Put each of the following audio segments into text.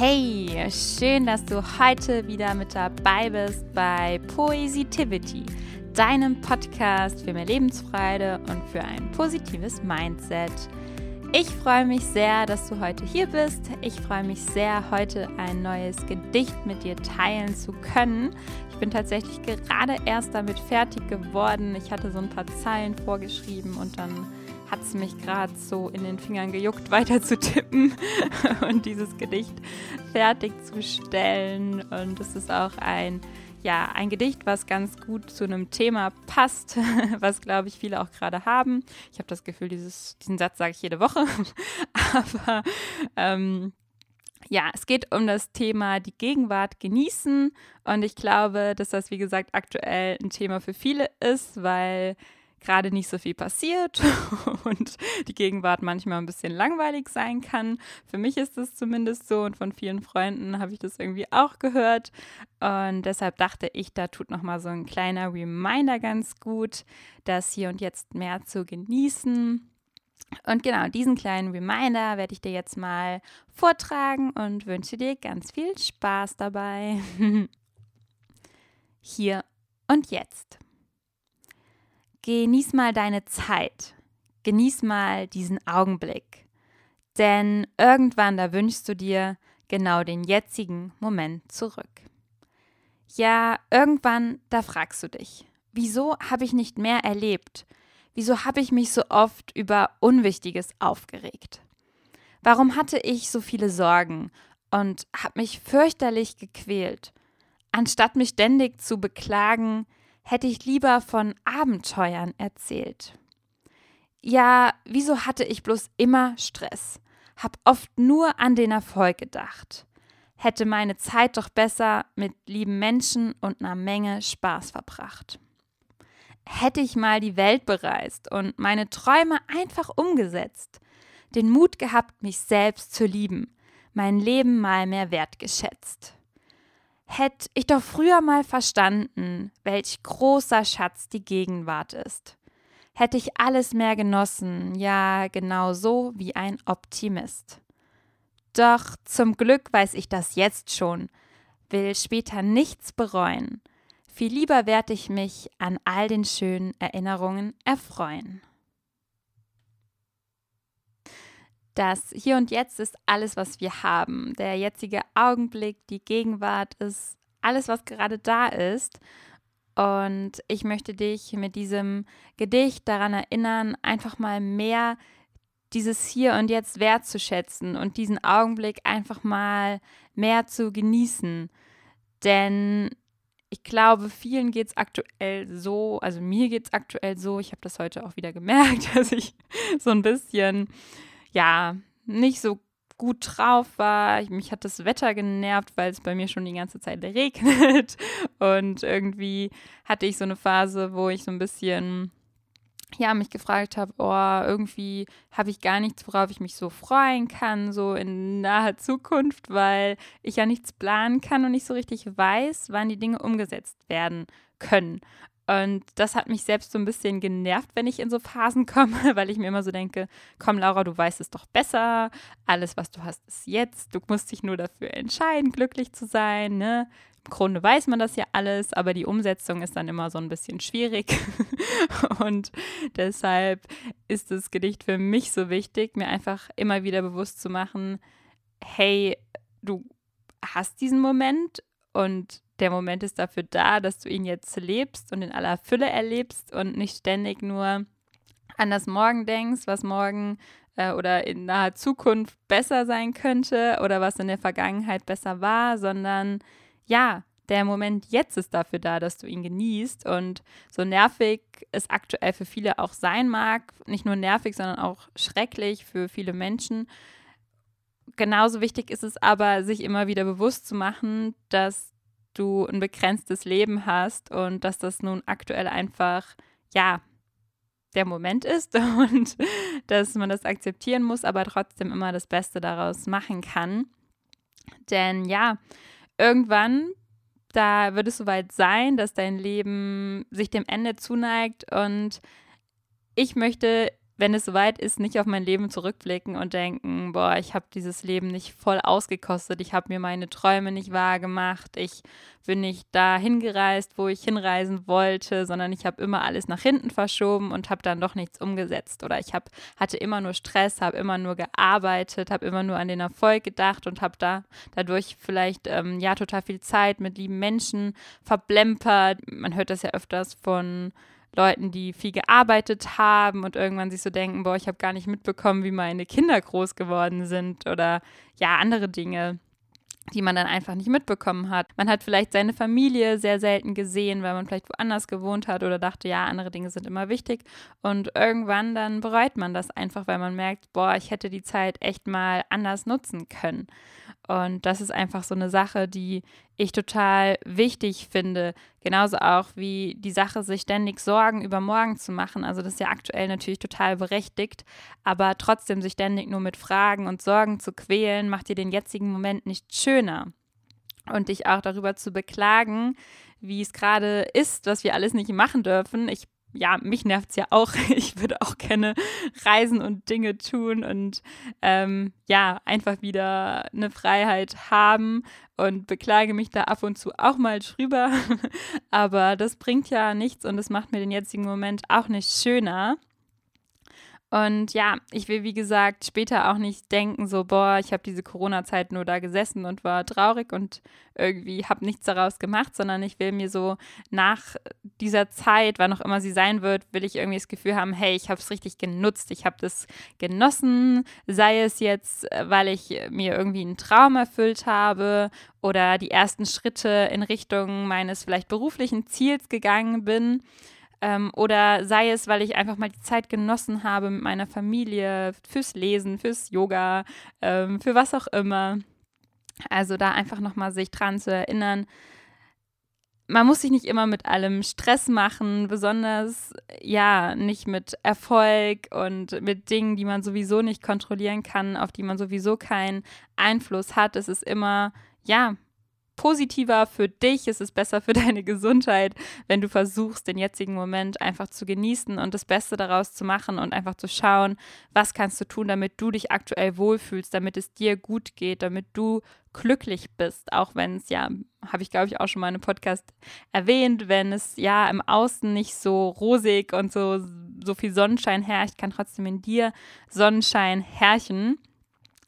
Hey, schön, dass du heute wieder mit dabei bist bei Poesitivity, deinem Podcast für mehr Lebensfreude und für ein positives Mindset. Ich freue mich sehr, dass du heute hier bist. Ich freue mich sehr, heute ein neues Gedicht mit dir teilen zu können. Ich bin tatsächlich gerade erst damit fertig geworden. Ich hatte so ein paar Zeilen vorgeschrieben und dann hat es mich gerade so in den Fingern gejuckt, weiter zu tippen und dieses Gedicht fertigzustellen. Und es ist auch ein, ja, ein Gedicht, was ganz gut zu einem Thema passt, was, glaube ich, viele auch gerade haben. Ich habe das Gefühl, dieses, diesen Satz sage ich jede Woche. Aber ähm, ja, es geht um das Thema die Gegenwart genießen. Und ich glaube, dass das, wie gesagt, aktuell ein Thema für viele ist, weil gerade nicht so viel passiert und die Gegenwart manchmal ein bisschen langweilig sein kann. Für mich ist das zumindest so und von vielen Freunden habe ich das irgendwie auch gehört. Und deshalb dachte ich, da tut nochmal so ein kleiner Reminder ganz gut, das hier und jetzt mehr zu genießen. Und genau diesen kleinen Reminder werde ich dir jetzt mal vortragen und wünsche dir ganz viel Spaß dabei. Hier und jetzt. Genieß mal deine Zeit. Genieß mal diesen Augenblick. Denn irgendwann, da wünschst du dir genau den jetzigen Moment zurück. Ja, irgendwann, da fragst du dich, wieso habe ich nicht mehr erlebt? Wieso habe ich mich so oft über Unwichtiges aufgeregt? Warum hatte ich so viele Sorgen und habe mich fürchterlich gequält? Anstatt mich ständig zu beklagen, hätte ich lieber von Abenteuern erzählt. Ja, wieso hatte ich bloß immer Stress? Hab oft nur an den Erfolg gedacht. Hätte meine Zeit doch besser mit lieben Menschen und einer Menge Spaß verbracht. Hätte ich mal die Welt bereist und meine Träume einfach umgesetzt, den Mut gehabt, mich selbst zu lieben, mein Leben mal mehr wertgeschätzt. Hätte ich doch früher mal verstanden, welch großer Schatz die Gegenwart ist. Hätte ich alles mehr genossen, ja, genau so wie ein Optimist. Doch zum Glück weiß ich das jetzt schon, will später nichts bereuen. Viel lieber werd ich mich an all den schönen Erinnerungen erfreuen. Das Hier und Jetzt ist alles, was wir haben. Der jetzige Augenblick, die Gegenwart ist alles, was gerade da ist. Und ich möchte dich mit diesem Gedicht daran erinnern, einfach mal mehr dieses Hier und Jetzt wertzuschätzen und diesen Augenblick einfach mal mehr zu genießen. Denn ich glaube, vielen geht es aktuell so, also mir geht es aktuell so, ich habe das heute auch wieder gemerkt, dass ich so ein bisschen ja, nicht so gut drauf war. Mich hat das Wetter genervt, weil es bei mir schon die ganze Zeit regnet. Und irgendwie hatte ich so eine Phase, wo ich so ein bisschen, ja, mich gefragt habe, oh, irgendwie habe ich gar nichts, worauf ich mich so freuen kann, so in naher Zukunft, weil ich ja nichts planen kann und nicht so richtig weiß, wann die Dinge umgesetzt werden können. Und das hat mich selbst so ein bisschen genervt, wenn ich in so Phasen komme, weil ich mir immer so denke, komm Laura, du weißt es doch besser, alles, was du hast, ist jetzt, du musst dich nur dafür entscheiden, glücklich zu sein, ne? Im Grunde weiß man das ja alles, aber die Umsetzung ist dann immer so ein bisschen schwierig. Und deshalb ist das Gedicht für mich so wichtig, mir einfach immer wieder bewusst zu machen, hey, du hast diesen Moment und der Moment ist dafür da, dass du ihn jetzt lebst und in aller Fülle erlebst und nicht ständig nur an das Morgen denkst, was morgen äh, oder in naher Zukunft besser sein könnte oder was in der Vergangenheit besser war, sondern ja, der Moment jetzt ist dafür da, dass du ihn genießt. Und so nervig es aktuell für viele auch sein mag, nicht nur nervig, sondern auch schrecklich für viele Menschen. Genauso wichtig ist es aber, sich immer wieder bewusst zu machen, dass du ein begrenztes Leben hast und dass das nun aktuell einfach, ja, der Moment ist und dass man das akzeptieren muss, aber trotzdem immer das Beste daraus machen kann. Denn ja, irgendwann, da wird es soweit sein, dass dein Leben sich dem Ende zuneigt und ich möchte wenn es soweit ist, nicht auf mein Leben zurückblicken und denken, boah, ich habe dieses Leben nicht voll ausgekostet, ich habe mir meine Träume nicht wahr gemacht, ich bin nicht da hingereist, wo ich hinreisen wollte, sondern ich habe immer alles nach hinten verschoben und habe dann doch nichts umgesetzt oder ich hab, hatte immer nur Stress, habe immer nur gearbeitet, habe immer nur an den Erfolg gedacht und habe da dadurch vielleicht ähm, ja total viel Zeit mit lieben Menschen verblempert. Man hört das ja öfters von Leuten, die viel gearbeitet haben und irgendwann sich so denken, boah, ich habe gar nicht mitbekommen, wie meine Kinder groß geworden sind oder ja, andere Dinge die man dann einfach nicht mitbekommen hat. Man hat vielleicht seine Familie sehr selten gesehen, weil man vielleicht woanders gewohnt hat oder dachte, ja, andere Dinge sind immer wichtig. Und irgendwann dann bereut man das einfach, weil man merkt, boah, ich hätte die Zeit echt mal anders nutzen können. Und das ist einfach so eine Sache, die ich total wichtig finde. Genauso auch wie die Sache, sich ständig Sorgen über morgen zu machen. Also das ist ja aktuell natürlich total berechtigt, aber trotzdem sich ständig nur mit Fragen und Sorgen zu quälen, macht dir den jetzigen Moment nicht schöner. Und dich auch darüber zu beklagen, wie es gerade ist, was wir alles nicht machen dürfen. Ich ja, mich nervt es ja auch. Ich würde auch gerne reisen und Dinge tun und ähm, ja, einfach wieder eine Freiheit haben und beklage mich da ab und zu auch mal drüber. Aber das bringt ja nichts und das macht mir den jetzigen Moment auch nicht schöner. Und ja, ich will, wie gesagt, später auch nicht denken, so, boah, ich habe diese Corona-Zeit nur da gesessen und war traurig und irgendwie habe nichts daraus gemacht, sondern ich will mir so nach dieser Zeit, wann auch immer sie sein wird, will ich irgendwie das Gefühl haben, hey, ich habe es richtig genutzt, ich habe das genossen, sei es jetzt, weil ich mir irgendwie einen Traum erfüllt habe oder die ersten Schritte in Richtung meines vielleicht beruflichen Ziels gegangen bin. Ähm, oder sei es, weil ich einfach mal die Zeit genossen habe mit meiner Familie, fürs Lesen, fürs Yoga, ähm, für was auch immer. Also da einfach nochmal sich dran zu erinnern. Man muss sich nicht immer mit allem Stress machen, besonders ja nicht mit Erfolg und mit Dingen, die man sowieso nicht kontrollieren kann, auf die man sowieso keinen Einfluss hat. Es ist immer ja positiver für dich, es ist besser für deine Gesundheit, wenn du versuchst, den jetzigen Moment einfach zu genießen und das Beste daraus zu machen und einfach zu schauen, was kannst du tun, damit du dich aktuell wohlfühlst, damit es dir gut geht, damit du glücklich bist, auch wenn es ja, habe ich glaube ich auch schon mal in einem Podcast erwähnt, wenn es ja im Außen nicht so rosig und so, so viel Sonnenschein herrscht, kann trotzdem in dir Sonnenschein herrschen.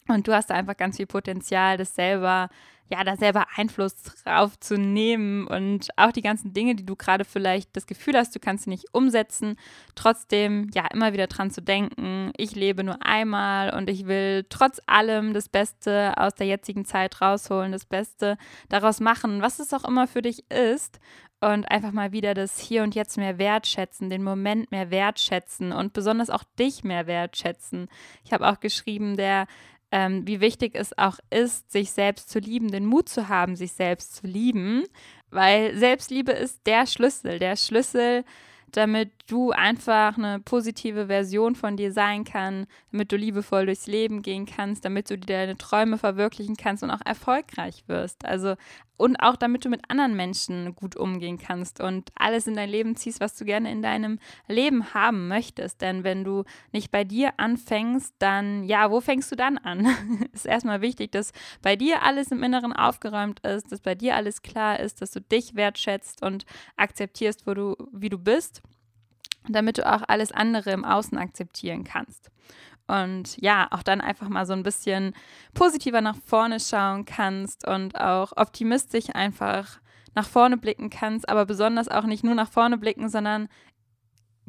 Und du hast da einfach ganz viel Potenzial, das selber ja, da selber Einfluss drauf zu nehmen und auch die ganzen Dinge, die du gerade vielleicht das Gefühl hast, du kannst sie nicht umsetzen, trotzdem ja immer wieder dran zu denken, ich lebe nur einmal und ich will trotz allem das Beste aus der jetzigen Zeit rausholen, das Beste daraus machen, was es auch immer für dich ist und einfach mal wieder das Hier und Jetzt mehr wertschätzen, den Moment mehr wertschätzen und besonders auch dich mehr wertschätzen. Ich habe auch geschrieben, der ähm, wie wichtig es auch ist, sich selbst zu lieben, den Mut zu haben, sich selbst zu lieben, weil Selbstliebe ist der Schlüssel, der Schlüssel damit du einfach eine positive Version von dir sein kannst, damit du liebevoll durchs Leben gehen kannst, damit du deine Träume verwirklichen kannst und auch erfolgreich wirst. Also und auch damit du mit anderen Menschen gut umgehen kannst und alles in dein Leben ziehst, was du gerne in deinem Leben haben möchtest. Denn wenn du nicht bei dir anfängst, dann ja, wo fängst du dann an? ist erstmal wichtig, dass bei dir alles im Inneren aufgeräumt ist, dass bei dir alles klar ist, dass du dich wertschätzt und akzeptierst, wo du wie du bist damit du auch alles andere im Außen akzeptieren kannst. Und ja, auch dann einfach mal so ein bisschen positiver nach vorne schauen kannst und auch optimistisch einfach nach vorne blicken kannst, aber besonders auch nicht nur nach vorne blicken, sondern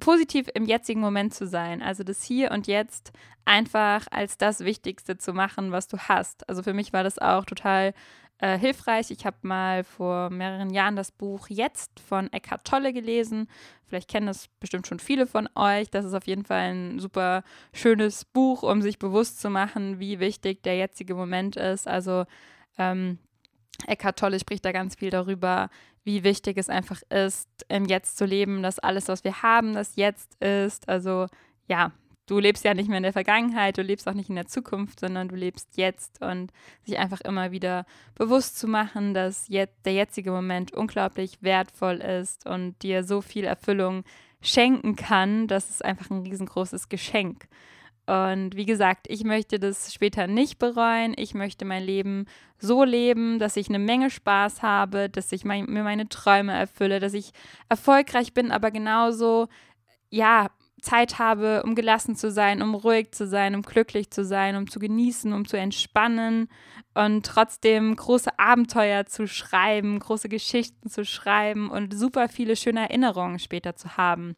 positiv im jetzigen Moment zu sein. Also das Hier und Jetzt einfach als das Wichtigste zu machen, was du hast. Also für mich war das auch total äh, hilfreich. Ich habe mal vor mehreren Jahren das Buch Jetzt von Eckhart Tolle gelesen. Vielleicht kennen das bestimmt schon viele von euch. Das ist auf jeden Fall ein super schönes Buch, um sich bewusst zu machen, wie wichtig der jetzige Moment ist. Also ähm, Eckhart Tolle spricht da ganz viel darüber, wie wichtig es einfach ist, im Jetzt zu leben, dass alles, was wir haben, das Jetzt ist. Also ja, du lebst ja nicht mehr in der Vergangenheit, du lebst auch nicht in der Zukunft, sondern du lebst jetzt und sich einfach immer wieder bewusst zu machen, dass jetzt der jetzige Moment unglaublich wertvoll ist und dir so viel Erfüllung schenken kann, das ist einfach ein riesengroßes Geschenk. Und wie gesagt, ich möchte das später nicht bereuen. Ich möchte mein Leben so leben, dass ich eine Menge Spaß habe, dass ich mein, mir meine Träume erfülle, dass ich erfolgreich bin, aber genauso, ja, Zeit habe, um gelassen zu sein, um ruhig zu sein, um glücklich zu sein, um zu genießen, um zu entspannen und trotzdem große Abenteuer zu schreiben, große Geschichten zu schreiben und super viele schöne Erinnerungen später zu haben.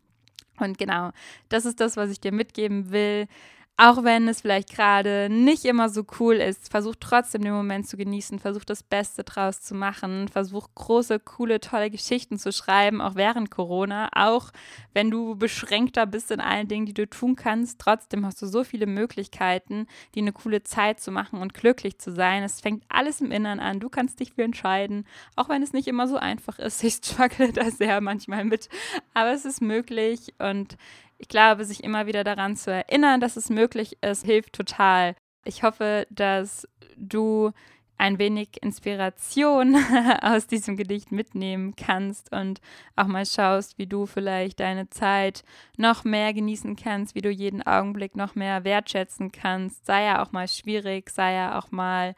Und genau, das ist das, was ich dir mitgeben will. Auch wenn es vielleicht gerade nicht immer so cool ist, versuch trotzdem den Moment zu genießen, versuch das Beste draus zu machen, versuch große, coole, tolle Geschichten zu schreiben, auch während Corona, auch wenn du beschränkter bist in allen Dingen, die du tun kannst. Trotzdem hast du so viele Möglichkeiten, die eine coole Zeit zu machen und glücklich zu sein. Es fängt alles im Inneren an. Du kannst dich für entscheiden, auch wenn es nicht immer so einfach ist. Ich struggle da sehr manchmal mit, aber es ist möglich und ich glaube, sich immer wieder daran zu erinnern, dass es möglich ist, hilft total. Ich hoffe, dass du ein wenig Inspiration aus diesem Gedicht mitnehmen kannst und auch mal schaust, wie du vielleicht deine Zeit noch mehr genießen kannst, wie du jeden Augenblick noch mehr wertschätzen kannst. Sei ja auch mal schwierig, sei ja auch mal,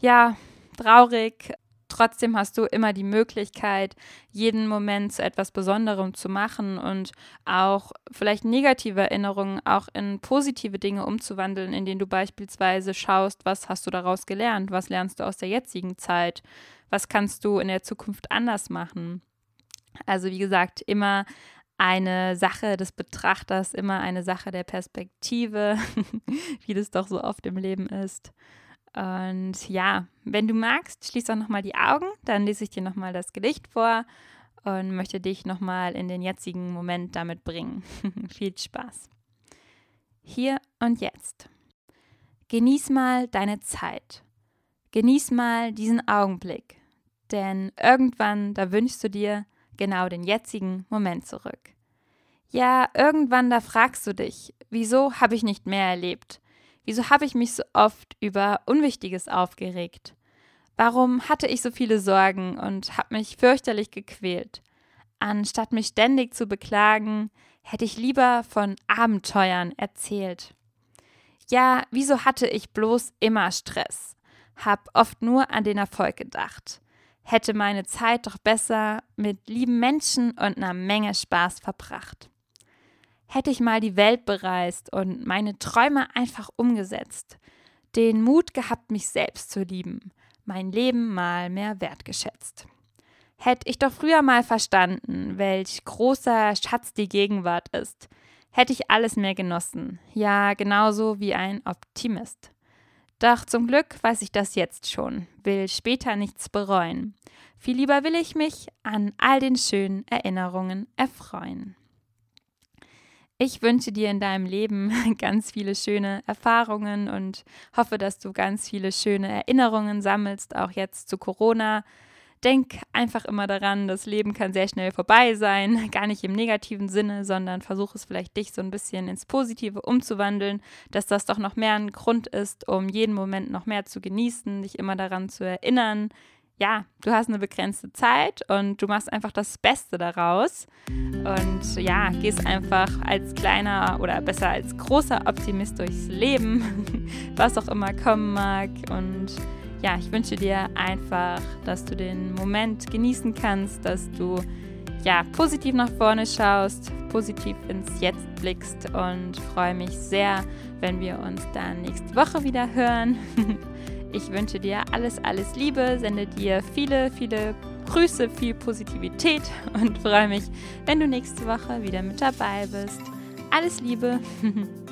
ja, traurig, Trotzdem hast du immer die Möglichkeit, jeden Moment zu etwas Besonderem zu machen und auch vielleicht negative Erinnerungen auch in positive Dinge umzuwandeln, indem du beispielsweise schaust, was hast du daraus gelernt, was lernst du aus der jetzigen Zeit, was kannst du in der Zukunft anders machen. Also wie gesagt, immer eine Sache des Betrachters, immer eine Sache der Perspektive, wie das doch so oft im Leben ist. Und ja, wenn du magst, schließ auch nochmal die Augen, dann lese ich dir nochmal das Gedicht vor und möchte dich nochmal in den jetzigen Moment damit bringen. Viel Spaß. Hier und jetzt. Genieß mal deine Zeit. Genieß mal diesen Augenblick. Denn irgendwann, da wünschst du dir genau den jetzigen Moment zurück. Ja, irgendwann, da fragst du dich, wieso habe ich nicht mehr erlebt? Wieso habe ich mich so oft über Unwichtiges aufgeregt? Warum hatte ich so viele Sorgen und habe mich fürchterlich gequält? Anstatt mich ständig zu beklagen, hätte ich lieber von Abenteuern erzählt. Ja, wieso hatte ich bloß immer Stress? Hab oft nur an den Erfolg gedacht. Hätte meine Zeit doch besser mit lieben Menschen und einer Menge Spaß verbracht hätte ich mal die Welt bereist und meine Träume einfach umgesetzt, den Mut gehabt, mich selbst zu lieben, mein Leben mal mehr wertgeschätzt. Hätte ich doch früher mal verstanden, welch großer Schatz die Gegenwart ist, hätte ich alles mehr genossen, ja genauso wie ein Optimist. Doch zum Glück weiß ich das jetzt schon, will später nichts bereuen. Viel lieber will ich mich an all den schönen Erinnerungen erfreuen. Ich wünsche dir in deinem Leben ganz viele schöne Erfahrungen und hoffe, dass du ganz viele schöne Erinnerungen sammelst, auch jetzt zu Corona. Denk einfach immer daran, das Leben kann sehr schnell vorbei sein, gar nicht im negativen Sinne, sondern versuche es vielleicht dich so ein bisschen ins Positive umzuwandeln, dass das doch noch mehr ein Grund ist, um jeden Moment noch mehr zu genießen, dich immer daran zu erinnern, ja, du hast eine begrenzte Zeit und du machst einfach das Beste daraus. Und ja, gehst einfach als kleiner oder besser als großer Optimist durchs Leben, was auch immer kommen mag. Und ja, ich wünsche dir einfach, dass du den Moment genießen kannst, dass du ja positiv nach vorne schaust, positiv ins Jetzt blickst und freue mich sehr, wenn wir uns dann nächste Woche wieder hören. Ich wünsche dir alles, alles Liebe, sende dir viele, viele Grüße, viel Positivität und freue mich, wenn du nächste Woche wieder mit dabei bist. Alles Liebe!